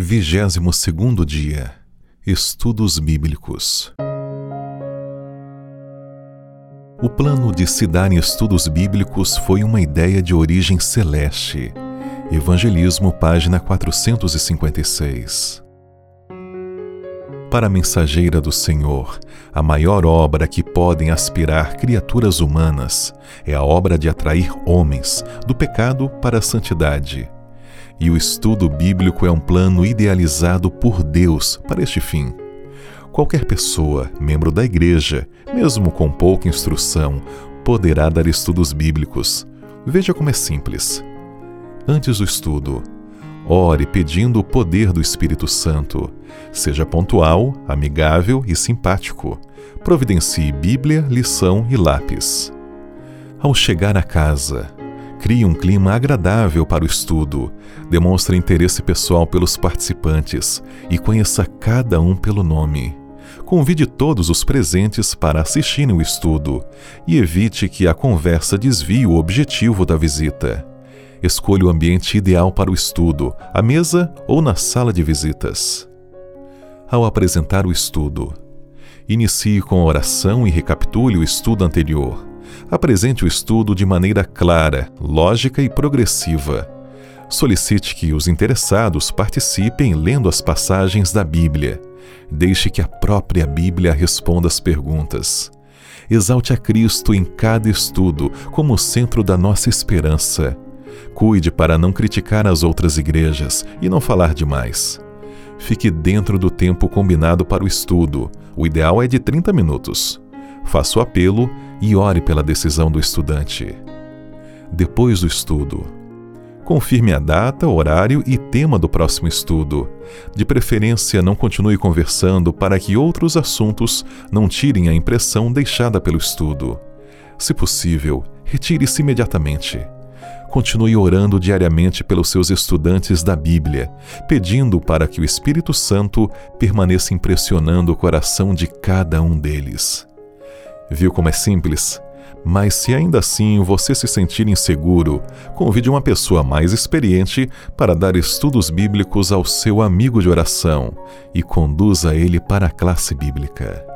Vigésimo segundo dia Estudos Bíblicos O plano de se dar em estudos bíblicos foi uma ideia de origem celeste. Evangelismo, página 456. Para a mensageira do Senhor, a maior obra que podem aspirar criaturas humanas é a obra de atrair homens do pecado para a santidade e o estudo bíblico é um plano idealizado por Deus para este fim. Qualquer pessoa, membro da igreja, mesmo com pouca instrução, poderá dar estudos bíblicos. Veja como é simples. Antes do estudo, ore pedindo o poder do Espírito Santo. Seja pontual, amigável e simpático. Providencie Bíblia, lição e lápis. Ao chegar a casa, Crie um clima agradável para o estudo, demonstre interesse pessoal pelos participantes e conheça cada um pelo nome. Convide todos os presentes para assistirem o estudo e evite que a conversa desvie o objetivo da visita. Escolha o ambiente ideal para o estudo, a mesa ou na sala de visitas. Ao apresentar o estudo, inicie com a oração e recapitule o estudo anterior apresente o estudo de maneira clara, lógica e progressiva. Solicite que os interessados participem lendo as passagens da Bíblia. Deixe que a própria Bíblia responda as perguntas. Exalte a Cristo em cada estudo como centro da nossa esperança. Cuide para não criticar as outras igrejas e não falar demais. Fique dentro do tempo combinado para o estudo. O ideal é de 30 minutos. Faça o apelo e ore pela decisão do estudante. Depois do estudo, confirme a data, horário e tema do próximo estudo. De preferência, não continue conversando para que outros assuntos não tirem a impressão deixada pelo estudo. Se possível, retire-se imediatamente. Continue orando diariamente pelos seus estudantes da Bíblia, pedindo para que o Espírito Santo permaneça impressionando o coração de cada um deles. Viu como é simples? Mas se ainda assim você se sentir inseguro, convide uma pessoa mais experiente para dar estudos bíblicos ao seu amigo de oração e conduza ele para a classe bíblica.